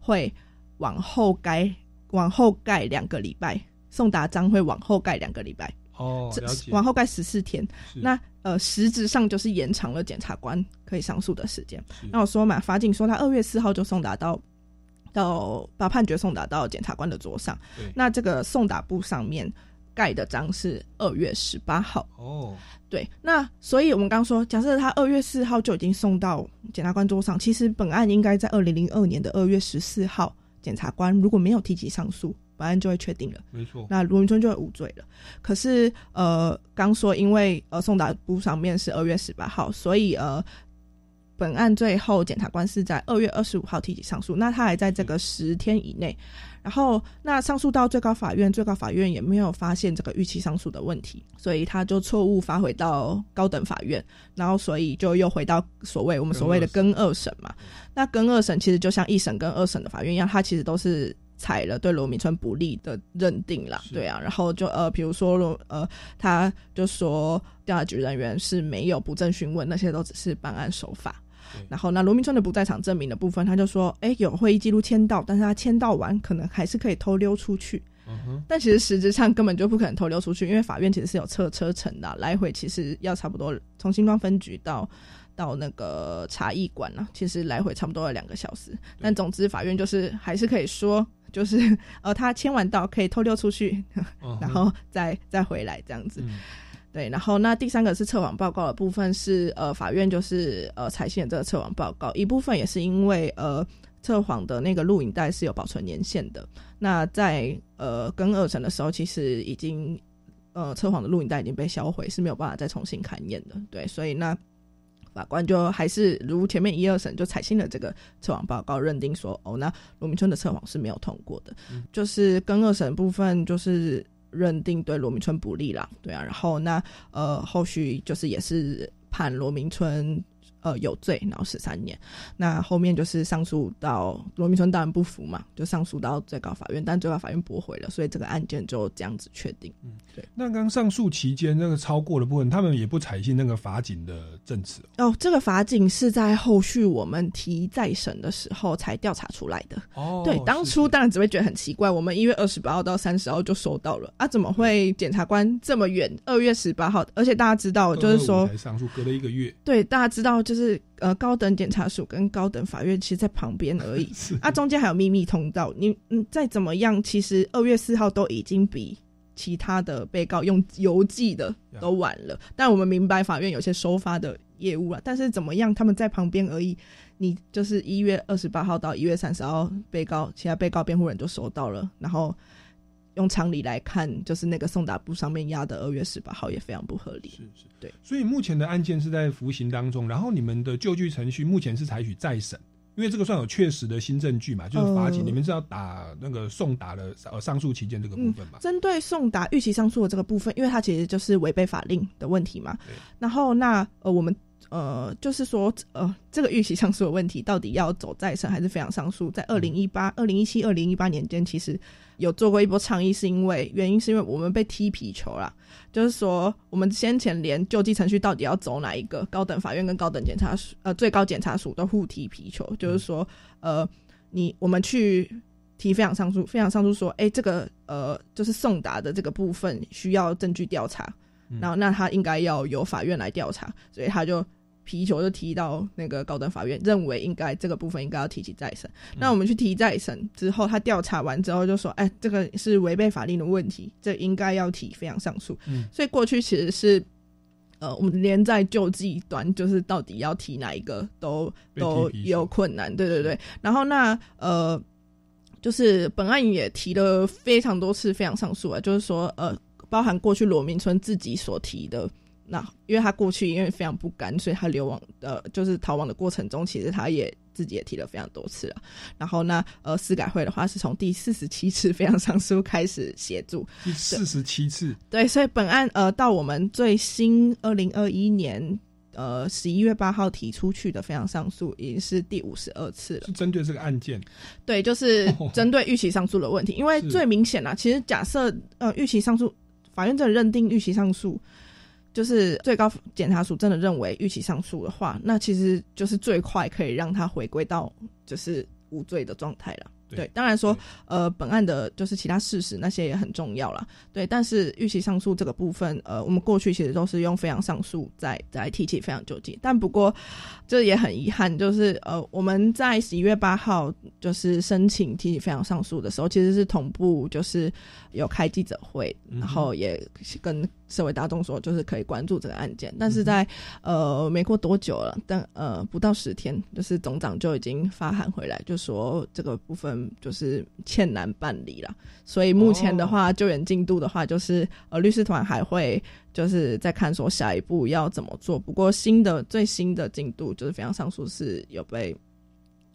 会往后盖往后盖两个礼拜。送达章会往后盖两个礼拜，哦，往后盖十四天。那呃，实质上就是延长了检察官可以上诉的时间。那我说嘛，法警说他二月四号就送达到到把判决送达到检察官的桌上。那这个送达簿上面盖的章是二月十八号。哦，对，那所以我们刚刚说，假设他二月四号就已经送到检察官桌上，其实本案应该在二零零二年的二月十四号，检察官如果没有提起上诉。本案就会确定了，没错。那罗明春就会无罪了。可是，呃，刚说因为呃送达簿上面是二月十八号，所以呃，本案最后检察官是在二月二十五号提起上诉，那他还在这个十天以内。然后，那上诉到最高法院，最高法院也没有发现这个逾期上诉的问题，所以他就错误发回到高等法院，然后所以就又回到所谓我们所谓的更二审嘛。那更二审其实就像一审跟二审的法院一样，它其实都是。采了对罗明春不利的认定啦，对啊，然后就呃，比如说罗呃，他就说调查局人员是没有不正询问，那些都只是办案手法。然后那罗明春的不在场证明的部分，他就说，哎，有会议记录签到，但是他签到完可能还是可以偷溜出去。嗯但其实实质上根本就不可能偷溜出去，因为法院其实是有测车程的，来回其实要差不多从新庄分局到。到那个茶艺馆呢、啊，其实来回差不多要两个小时。但总之，法院就是还是可以说，就是呃，他签完到可以偷溜出去，嗯然后再再回来这样子。对，然后那第三个是测谎报告的部分是呃，法院就是呃采信这个测谎报告，一部分也是因为呃测谎的那个录影带是有保存年限的。那在呃跟二审的时候，其实已经呃测谎的录影带已经被销毁，是没有办法再重新勘验的。对，所以那。法官就还是如前面一二审就采信了这个测谎报告，认定说哦，那罗明春的测谎是没有通过的，嗯、就是跟二审部分就是认定对罗明春不利啦，对啊，然后那呃后续就是也是判罗明春呃有罪，然后十三年。那后面就是上诉到罗明春当然不服嘛，就上诉到最高法院，但最高法院驳回了，所以这个案件就这样子确定。嗯，对。那刚上诉期间那个超过的部分，他们也不采信那个法警的证词哦。这个法警是在后续我们提再审的时候才调查出来的。哦，对，当初当然只会觉得很奇怪，我们一月二十八号到三十号就收到了啊，怎么会检察官这么远？二月十八号，而且大家知道，就是说才上诉隔了一个月。对，大家知道，就是呃，高等检察署跟高等法院其实在旁边而已，啊，中间还有秘密通道。你嗯，再怎么样，其实二月四号都已经比其他的被告用邮寄的都晚了。但我们明白法院有些收发的业务啊，但是怎么样，他们在旁边而已。你就是一月二十八号到一月三十号，被告其他被告辩护人就收到了，然后。用常理来看，就是那个送达部上面压的二月十八号也非常不合理。是是，对。所以目前的案件是在服刑当中，然后你们的救济程序目前是采取再审，因为这个算有确实的新证据嘛，就是法警，你们是要打那个送达的呃上诉期间这个部分嘛。针对送达预期上诉的这个部分，因为它其实就是违背法令的问题嘛。然后那呃我们。呃，就是说，呃，这个预期上诉的问题到底要走再审还是非常上诉？在二零一八、二零一七、二零一八年间，其实有做过一波倡议，是因为原因是因为我们被踢皮球啦。就是说，我们先前连救济程序到底要走哪一个，高等法院跟高等检察署，呃，最高检察署都互踢皮球。就是说，呃，你我们去提非常上诉，非常上诉说，哎，这个呃，就是送达的这个部分需要证据调查，然后那他应该要由法院来调查，所以他就。皮球就提到那个高等法院，认为应该这个部分应该要提起再审。那我们去提再审之后，他调查完之后就说：“哎，这个是违背法令的问题，这应该要提非常上诉。”嗯，所以过去其实是，呃，我们连在救济端，就是到底要提哪一个都都有困难。对对对。然后那呃，就是本案也提了非常多次非常上诉啊，就是说呃，包含过去罗明村自己所提的。那因为他过去因为非常不甘，所以他流亡的，就是逃亡的过程中，其实他也自己也提了非常多次了。然后呢，呃，司改会的话是从第四十七次非常上诉开始协助，第四十七次。对，所以本案呃到我们最新二零二一年呃十一月八号提出去的非常上诉，已经是第五十二次了。是针对这个案件？对，就是针对预期上诉的问题。因为最明显啊，其实假设呃预期上诉，法院真的认定预期上诉。就是最高检察署真的认为预期上诉的话，那其实就是最快可以让他回归到就是无罪的状态了。对，当然说，呃，本案的就是其他事实那些也很重要了。对，但是预期上诉这个部分，呃，我们过去其实都是用非常上诉在在提起非常救济，但不过这也很遗憾，就是呃，我们在十一月八号就是申请提起非常上诉的时候，其实是同步就是有开记者会，然后也跟社会大众说，就是可以关注这个案件。但是在呃没过多久了，但呃不到十天，就是总长就已经发函回来，就说这个部分。就是欠难办理了，所以目前的话，救援进度的话，就是呃，律师团还会就是在看说下一步要怎么做。不过新的最新的进度就是非常上诉是有被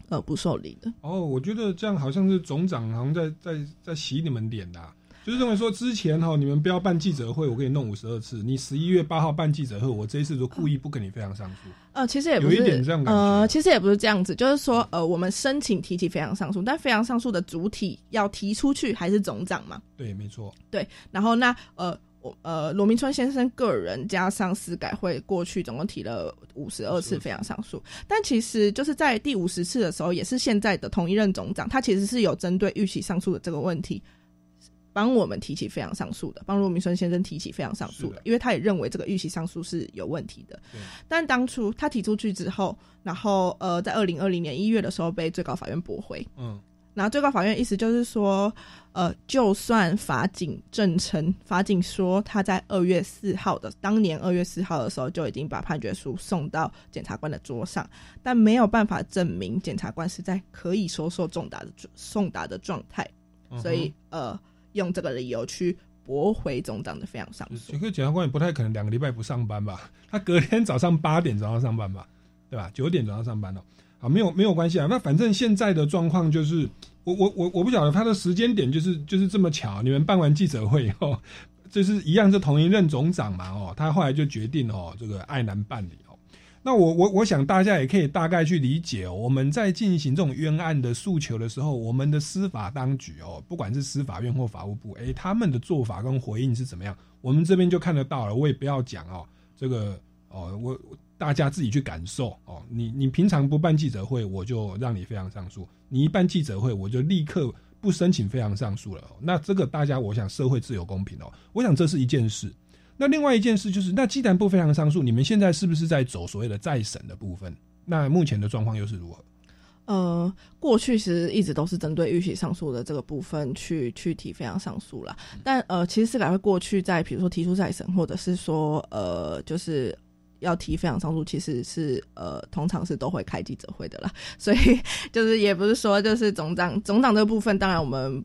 呃不受理的。哦，我觉得这样好像是总长好像在在在洗你们脸的。就是认为说之前哈，你们不要办记者会，我给你弄五十二次。你十一月八号办记者会，我这一次就故意不跟你非常上诉。呃，其实也不是有一点这样感觉。呃，其实也不是这样子，就是说，呃，我们申请提起非常上诉，但非常上诉的主体要提出去还是总长嘛？对，没错。对，然后那呃，我呃，罗明春先生个人加上司改会过去总共提了五十二次非常上诉，但其实就是在第五十次的时候，也是现在的同一任总长，他其实是有针对预期上诉的这个问题。帮我们提起非常上诉的，帮罗明春先生提起非常上诉的，因为他也认为这个预期上诉是有问题的。但当初他提出去之后，然后呃，在二零二零年一月的时候被最高法院驳回。嗯，然后最高法院意思就是说，呃，就算法警证称，法警说他在二月四号的当年二月四号的时候就已经把判决书送到检察官的桌上，但没有办法证明检察官是在可以收受重达的送达的状态，所以呃。用这个理由去驳回总长的非常上诉。这个检察官也不太可能两个礼拜不上班吧？他隔天早上八点早上上班吧？对吧？九点早上上班了。好，没有没有关系啊。那反正现在的状况就是，我我我我不晓得他的时间点就是就是这么巧。你们办完记者会以后，就是一样是同一任总长嘛？哦，他后来就决定哦，这个爱难办理哦。那我我我想大家也可以大概去理解哦，我们在进行这种冤案的诉求的时候，我们的司法当局哦，不管是司法院或法务部，诶，他们的做法跟回应是怎么样，我们这边就看得到了。我也不要讲哦，这个哦，我大家自己去感受哦。你你平常不办记者会，我就让你非常上诉；你一办记者会，我就立刻不申请非常上诉了。那这个大家，我想社会自由公平哦，我想这是一件事。那另外一件事就是，那既然不非常上诉，你们现在是不是在走所谓的再审的部分？那目前的状况又是如何？呃，过去其实一直都是针对预期上诉的这个部分去去提非常上诉啦。但呃，其实司改会过去在比如说提出再审，或者是说呃，就是要提非常上诉，其实是呃，通常是都会开记者会的啦。所以 就是也不是说就是总长总长这部分，当然我们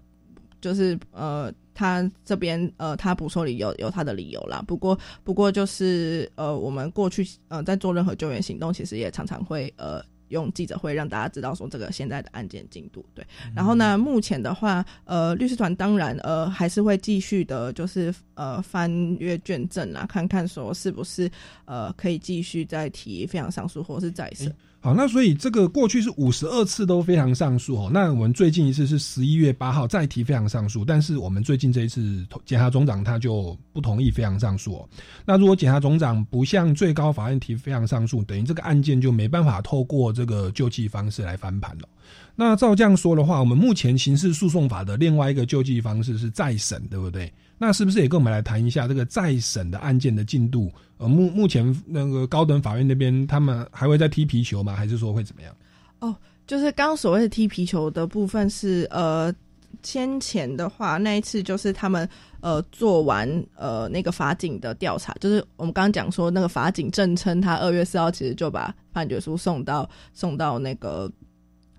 就是呃。他这边呃，他补收理由有他的理由啦。不过不过就是呃，我们过去呃在做任何救援行动，其实也常常会呃用记者会让大家知道说这个现在的案件进度。对，然后呢，目前的话，呃，律师团当然呃还是会继续的，就是呃翻阅卷证啊，看看说是不是呃可以继续再提非常上诉或是再审。好，那所以这个过去是五十二次都非常上诉哦。那我们最近一次是十一月八号再提非常上诉，但是我们最近这一次检察总长他就不同意非常上诉哦。那如果检察总长不向最高法院提非常上诉，等于这个案件就没办法透过这个救济方式来翻盘了。那照这样说的话，我们目前刑事诉讼法的另外一个救济方式是再审，对不对？那是不是也跟我们来谈一下这个再审的案件的进度？呃，目目前那个高等法院那边，他们还会再踢皮球吗？还是说会怎么样？哦，就是刚刚所谓的踢皮球的部分是，呃，先前的话那一次就是他们呃做完呃那个法警的调查，就是我们刚刚讲说那个法警证称他二月四号其实就把判决书送到送到那个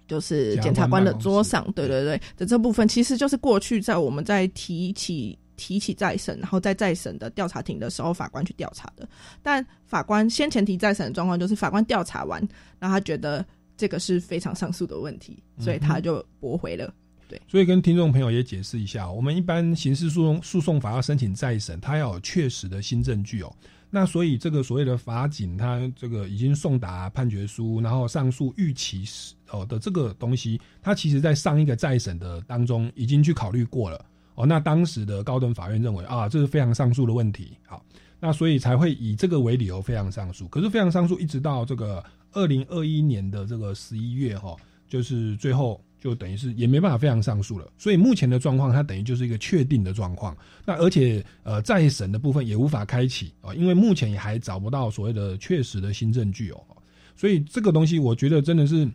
就是检察官的桌上，对对对的这部分，其实就是过去在我们在提起。提起再审，然后在再审的调查庭的时候，法官去调查的。但法官先前提再审的状况，就是法官调查完，然后他觉得这个是非常上诉的问题，所以他就驳回了。对，所以跟听众朋友也解释一下，我们一般刑事诉讼诉讼法要申请再审，他要有确实的新证据哦。那所以这个所谓的法警，他这个已经送达判决书，然后上诉预期哦的这个东西，他其实在上一个再审的当中已经去考虑过了。哦，那当时的高等法院认为啊，这是非常上诉的问题，好，那所以才会以这个为理由非常上诉。可是非常上诉一直到这个二零二一年的这个十一月哈，就是最后就等于是也没办法非常上诉了。所以目前的状况，它等于就是一个确定的状况。那而且呃再审的部分也无法开启啊，因为目前也还找不到所谓的确实的新证据哦。所以这个东西我觉得真的是。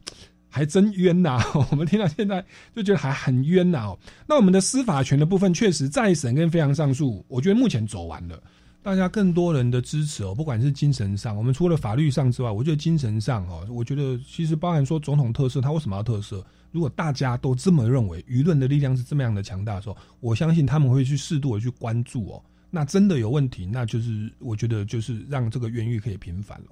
还真冤呐！我们听到现在就觉得还很冤呐。那我们的司法权的部分，确实再审跟非常上诉，我觉得目前走完了。大家更多人的支持哦，不管是精神上，我们除了法律上之外，我觉得精神上哦，我觉得其实包含说总统特色，他为什么要特色？如果大家都这么认为，舆论的力量是这么样的强大的时候，我相信他们会去适度的去关注哦。那真的有问题，那就是我觉得就是让这个冤狱可以平反了。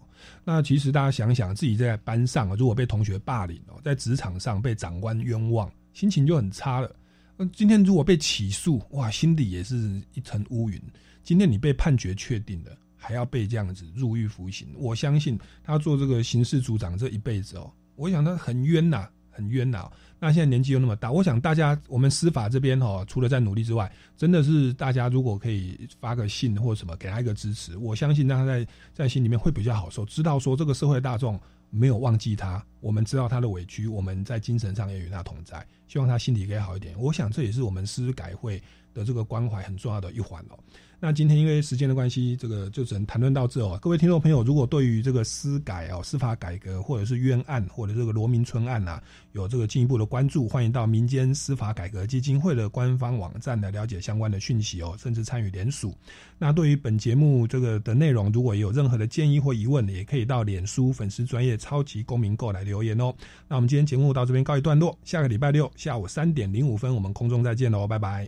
那其实大家想想，自己在班上，如果被同学霸凌哦，在职场上被长官冤枉，心情就很差了。那今天如果被起诉，哇，心底也是一层乌云。今天你被判决确定了，还要被这样子入狱服刑，我相信他做这个刑事组长这一辈子哦，我想他很冤呐，很冤呐。那现在年纪又那么大，我想大家我们司法这边哈，除了在努力之外，真的是大家如果可以发个信或什么给他一个支持，我相信让他在在心里面会比较好受，知道说这个社会大众没有忘记他，我们知道他的委屈，我们在精神上也与他同在，希望他心里可以好一点。我想这也是我们司改会的这个关怀很重要的一环哦。那今天因为时间的关系，这个就只能谈论到这哦。各位听众朋友，如果对于这个司改哦、司法改革，或者是冤案，或者这个罗明春案呐，有这个进一步的关注，欢迎到民间司法改革基金会的官方网站来了解相关的讯息哦，甚至参与联署。那对于本节目这个的内容，如果有任何的建议或疑问，也可以到脸书粉丝专业超级公民购来留言哦。那我们今天节目到这边告一段落，下个礼拜六下午三点零五分，我们空中再见喽，拜拜。